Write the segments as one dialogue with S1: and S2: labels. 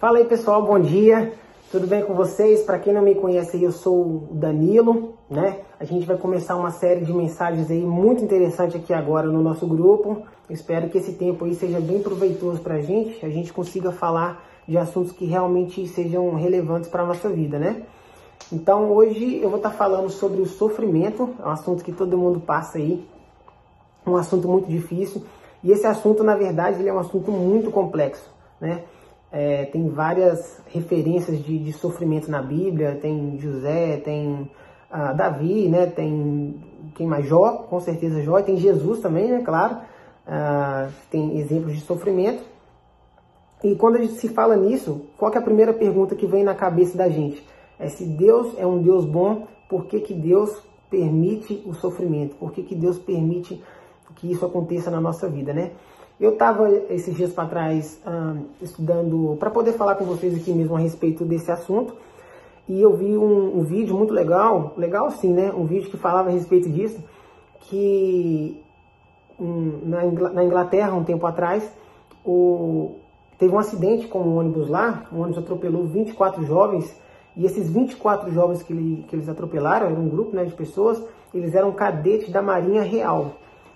S1: Fala aí pessoal, bom dia, tudo bem com vocês? Para quem não me conhece, eu sou o Danilo, né? A gente vai começar uma série de mensagens aí muito interessante aqui agora no nosso grupo. espero que esse tempo aí seja bem proveitoso para a gente, a gente consiga falar de assuntos que realmente sejam relevantes para a nossa vida, né? Então hoje eu vou estar tá falando sobre o sofrimento, é um assunto que todo mundo passa aí, um assunto muito difícil. E esse assunto, na verdade, ele é um assunto muito complexo, né? É, tem várias referências de, de, sofrimento na Bíblia, tem José, tem ah, Davi, né? Tem quem mais? Jó, com certeza Jó, e tem Jesus também, né? Claro, ah, tem exemplos de sofrimento. E quando a gente se fala nisso, qual é a primeira pergunta que vem na cabeça da gente? É se Deus é um Deus bom, por que, que Deus permite o sofrimento? Por que, que Deus permite que isso aconteça na nossa vida, né? Eu estava esses dias para trás estudando para poder falar com vocês aqui mesmo a respeito desse assunto e eu vi um, um, vídeo muito legal, legal sim, né? Um vídeo que falava a respeito disso, que um, na, na, Inglaterra, um tempo atrás, o, teve um acidente com um ônibus lá, o ônibus atropelou 24 jovens e esses 24 jovens que, ele, que eles atropelaram, era um grupo né, de pessoas, eles eram cadetes da Marinha Real.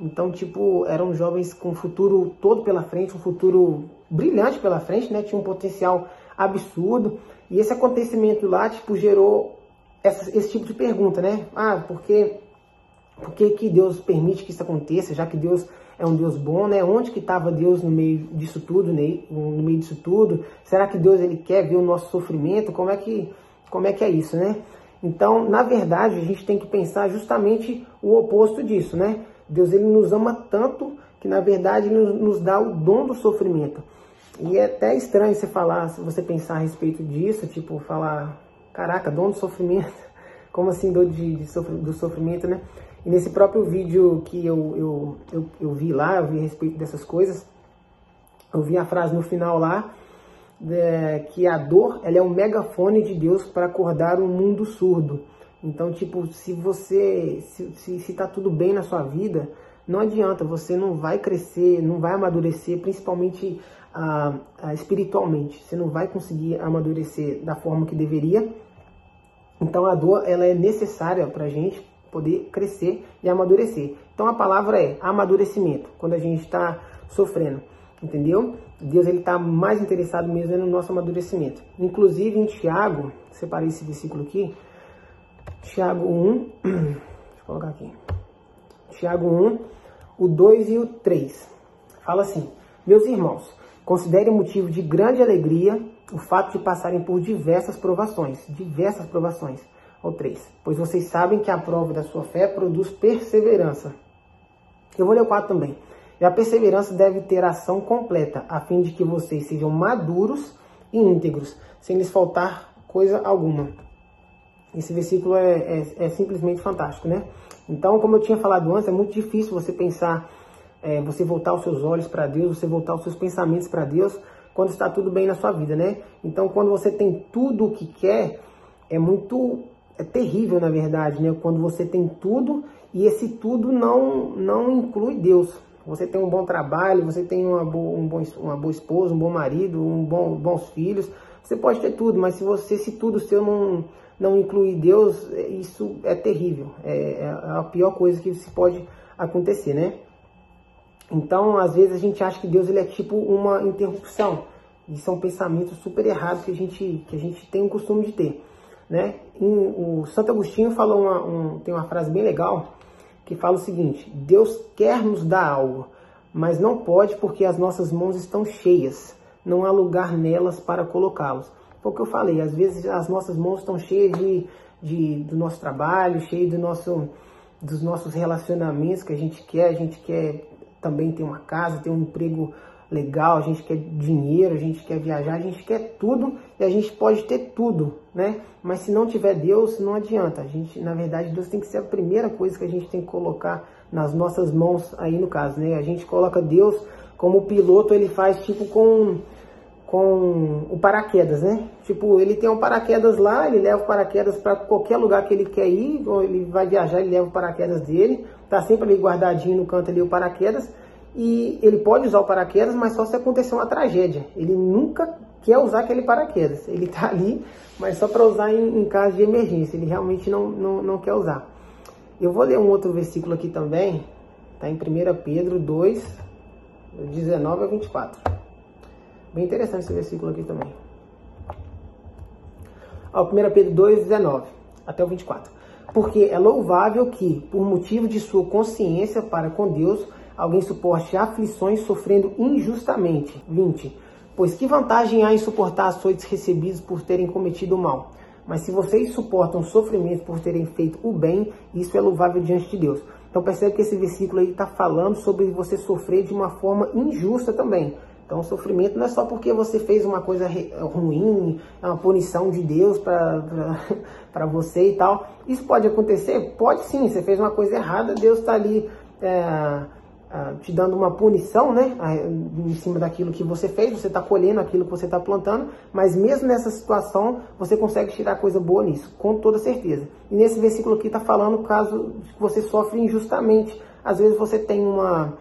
S1: Então, tipo, eram jovens com um futuro todo pela frente, um futuro brilhante pela frente, né? Tinha um potencial absurdo. E esse acontecimento lá, tipo, gerou essa, esse tipo de pergunta, né? Ah, por que, por que, que Deus permite que isso aconteça, já que Deus é um Deus bom, né? Onde que estava Deus no meio disso tudo, né? no meio disso tudo? Será que Deus ele quer ver o nosso sofrimento? Como é que, como é, que é isso, né? Então, na verdade, a gente tem que pensar justamente o oposto disso, né? Deus ele nos ama tanto que na verdade ele nos dá o dom do sofrimento. E é até estranho você falar, se você pensar a respeito disso, tipo, falar, caraca, dom do sofrimento, como assim dor de, de sofr do sofrimento, né? E nesse próprio vídeo que eu, eu, eu, eu, vi lá, eu vi a respeito dessas coisas, eu vi a frase no final lá, é, que a dor ela é um megafone de Deus para acordar um mundo surdo. Então, tipo, se você, se, se, se tá tudo bem na sua vida, não adianta, você não vai crescer, não vai amadurecer, principalmente ah, ah, espiritualmente. Você não vai conseguir amadurecer da forma que deveria. Então, a dor, ela é necessária pra gente poder crescer e amadurecer. Então, a palavra é amadurecimento, quando a gente está sofrendo, entendeu? Deus, ele está mais interessado mesmo no nosso amadurecimento. Inclusive, em Tiago, separei esse versículo aqui, Tiago 1, deixa eu colocar aqui. Tiago 1, o 2 e o 3. Fala assim: Meus irmãos, considerem motivo de grande alegria o fato de passarem por diversas provações, diversas provações. Ou 3. Pois vocês sabem que a prova da sua fé produz perseverança. Eu vou ler o 4 também. E a perseverança deve ter ação completa, a fim de que vocês sejam maduros e íntegros, sem lhes faltar coisa alguma. Esse versículo é, é, é, simplesmente fantástico, né? Então, como eu tinha falado antes, é muito difícil você pensar, é, você voltar os seus olhos para Deus, você voltar os seus pensamentos para Deus, quando está tudo bem na sua vida, né? Então, quando você tem tudo o que quer, é muito, é terrível, na verdade, né? Quando você tem tudo e esse tudo não, não inclui Deus. Você tem um bom trabalho, você tem uma boa, um bom, uma boa esposa, um bom marido, um bom, bons filhos, você pode ter tudo, mas se você, se tudo seu não não incluir Deus, é, isso é terrível. É, é a pior coisa que se pode acontecer, né? Então, às vezes a gente acha que Deus ele é tipo uma interrupção. E são pensamentos super errados que a gente, que a gente tem o costume de ter. Né? O Santo Agostinho falou uma, um, tem uma frase bem legal que fala o seguinte: Deus quer nos dar algo, mas não pode porque as nossas mãos estão cheias. Não há lugar nelas para colocá-los. Foi o que eu falei, às vezes as nossas mãos estão cheias de, de, do nosso trabalho, cheias do nosso, dos nossos relacionamentos que a gente quer, a gente quer também ter uma casa, ter um emprego legal, a gente quer dinheiro, a gente quer viajar, a gente quer tudo e a gente pode ter tudo, né? Mas se não tiver Deus, não adianta. A gente, na verdade, Deus tem que ser a primeira coisa que a gente tem que colocar nas nossas mãos aí no caso, né? A gente coloca Deus como piloto, ele faz tipo com com o paraquedas, né? Tipo, ele tem um paraquedas lá, ele leva o paraquedas para qualquer lugar que ele quer ir, ou ele vai viajar, ele leva o paraquedas dele, tá sempre ali guardadinho no canto ali o paraquedas, e ele pode usar o paraquedas, mas só se acontecer uma tragédia. Ele nunca quer usar aquele paraquedas. Ele está ali, mas só para usar em, em, caso de emergência. Ele realmente não, não, não quer usar. Eu vou ler um outro versículo aqui também. Está em 1 Pedro 2, 19 a 24. Bem interessante esse versículo aqui também. Ó, 1 Pedro 2, 19 até o 24. Porque é louvável que, por motivo de sua consciência para com Deus, alguém suporte aflições sofrendo injustamente. 20. Pois que vantagem há em suportar açoites recebidos por terem cometido o mal? Mas se vocês suportam sofrimento por terem feito o bem, isso é louvável diante de Deus. Então percebe que esse versículo aí está falando sobre você sofrer de uma forma injusta também. Então, o sofrimento não é só porque você fez uma coisa ruim, é uma punição de Deus para você e tal. Isso pode acontecer? Pode sim, você fez uma coisa errada, Deus está ali é, te dando uma punição, né, em cima daquilo que você fez, você está colhendo aquilo que você está plantando, mas mesmo nessa situação, você consegue tirar coisa boa nisso, com toda certeza. E nesse versículo aqui está falando caso que você sofre injustamente. Às vezes você tem uma,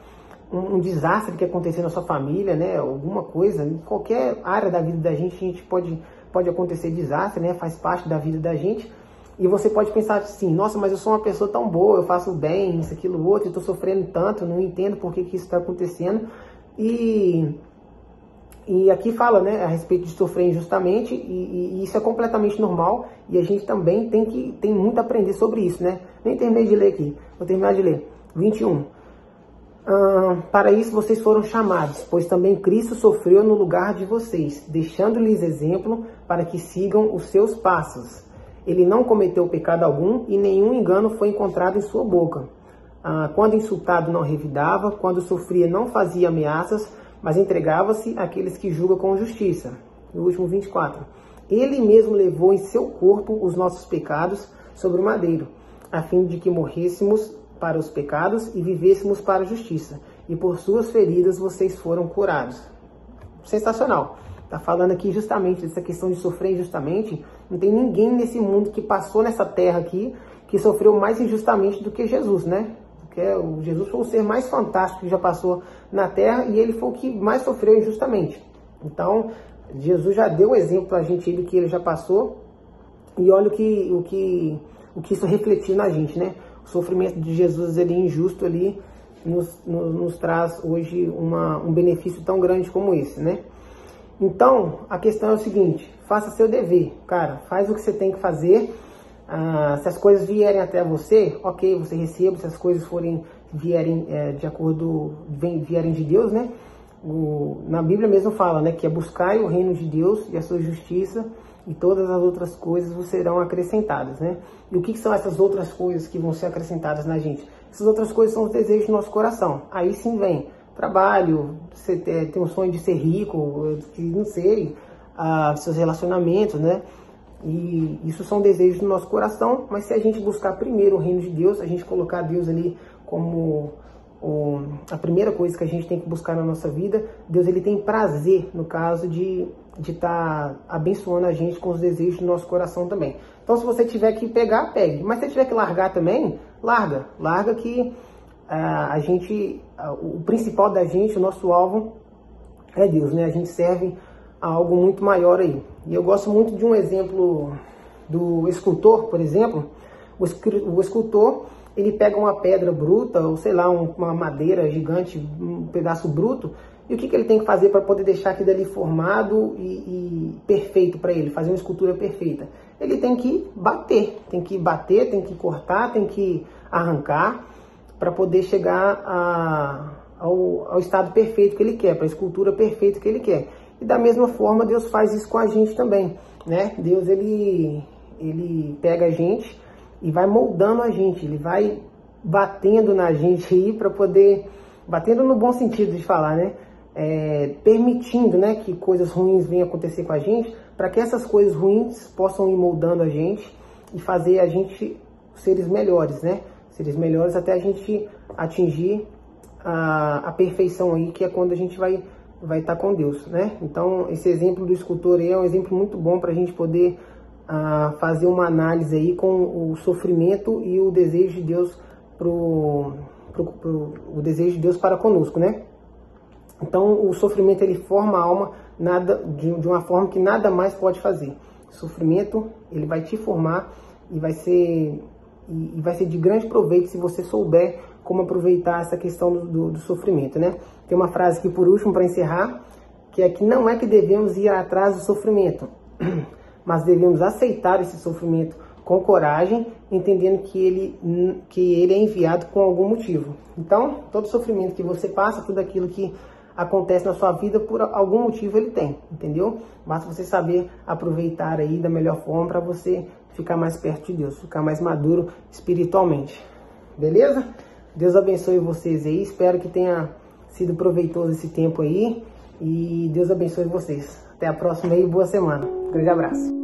S1: um, um, desastre que aconteceu na sua família, né, alguma coisa, em qualquer área da vida da gente, a gente pode, pode acontecer desastre, né, faz parte da vida da gente, e você pode pensar assim, nossa, mas eu sou uma pessoa tão boa, eu faço bem, isso, aquilo, outro, estou sofrendo tanto, não entendo por que, que isso está acontecendo. E, e aqui fala né, a respeito de sofrer injustamente, e, e, isso é completamente normal, e a gente também tem que tem muito a aprender sobre isso, né? Nem terminei de ler aqui, vou terminar de ler. 21. Para isso vocês foram chamados, pois também Cristo sofreu no lugar de vocês, deixando-lhes exemplo para que sigam os seus passos. Ele não cometeu pecado algum e nenhum engano foi encontrado em sua boca. Ah, quando insultado, não revidava, quando sofria, não fazia ameaças, mas entregava-se àqueles que julgam com justiça. No último 24. Ele mesmo levou em seu corpo os nossos pecados sobre o madeiro, a fim de que morrêssemos para os pecados e vivêssemos para a justiça. E por suas feridas vocês foram curados. Sensacional. Está falando aqui justamente dessa questão de sofrer injustamente. Não tem ninguém nesse mundo que passou nessa terra aqui que sofreu mais injustamente do que Jesus, né? Porque o Jesus foi o ser mais fantástico que já passou na terra e ele foi o que mais sofreu injustamente. Então, Jesus já deu o exemplo para a gente do que ele já passou e olha o que, o que, o que isso refletiu na gente, né? O sofrimento de Jesus ali injusto ali nos, nos, nos traz hoje uma, um benefício tão grande como esse, né? Então, a questão é o seguinte: faça seu dever, cara, faz o que você tem que fazer. Ah, se as coisas vierem até você, ok, você receba. Se as coisas forem vierem é, de acordo, vem, vierem de Deus, né? O, na Bíblia mesmo fala, né, que é buscar o reino de Deus e a sua justiça e todas as outras coisas serão acrescentadas, né? E o que, são essas outras coisas que vão ser acrescentadas na gente? Essas outras coisas são os desejos do nosso coração. Aí sim vem trabalho, você tem um sonho de ser rico, de não sei, ah, seus relacionamentos, né? E isso são desejos do nosso coração, mas se a gente buscar primeiro o reino de Deus, a gente colocar Deus ali como o, a primeira coisa que a gente tem que buscar na nossa vida, Deus ele tem prazer, no caso, de de estar tá abençoando a gente com os desejos do nosso coração também. Então, se você tiver que pegar, pegue. Mas se tiver que largar também, larga. Larga que a gente, o principal da gente, o nosso alvo é Deus, né? A gente serve a algo muito maior aí. E eu gosto muito de um exemplo do escultor, por exemplo. O escultor, ele pega uma pedra bruta, ou sei lá, uma madeira gigante, um pedaço bruto, e o que, que ele tem que fazer para poder deixar aquilo ali formado e, e perfeito para ele, fazer uma escultura perfeita? Ele tem que bater, tem que bater, tem que cortar, tem que arrancar para poder chegar a, ao, ao, estado perfeito que ele quer, para a escultura perfeita que ele quer. E da mesma forma, Deus faz isso com a gente também, né? Deus, ele, ele pega a gente e vai moldando a gente, ele vai batendo na gente aí para poder, batendo no bom sentido de falar, né? É, permitindo né, que coisas ruins venham acontecer com a gente, para que essas coisas ruins possam ir moldando a gente e fazer a gente seres melhores, né? seres melhores até a gente atingir a, a perfeição aí, que é quando a gente vai vai estar tá com Deus, né? Então, esse exemplo do escultor aí é um exemplo muito bom para a gente poder uh, fazer uma análise aí com o sofrimento e o desejo de Deus pro, pro, o desejo de Deus para conosco, né? Então o sofrimento ele forma a alma nada de, de uma forma que nada mais pode fazer. O sofrimento ele vai te formar e vai ser e, vai ser de grande proveito se você souber como aproveitar essa questão do, do, do sofrimento, né? Tem uma frase aqui por último para encerrar, que é que não é que devemos ir atrás do sofrimento, mas devemos aceitar esse sofrimento com coragem, entendendo que ele, que ele é enviado com algum motivo. Então, todo sofrimento que você passa, tudo aquilo que acontece na sua vida, por algum motivo ele tem, entendeu? Basta você saber aproveitar aí da melhor forma para você ficar mais perto de Deus, ficar mais maduro espiritualmente. Beleza? Deus abençoe vocês aí, espero que tenha sido proveitoso esse tempo aí e Deus abençoe vocês. Até a próxima e boa semana. Um grande abraço.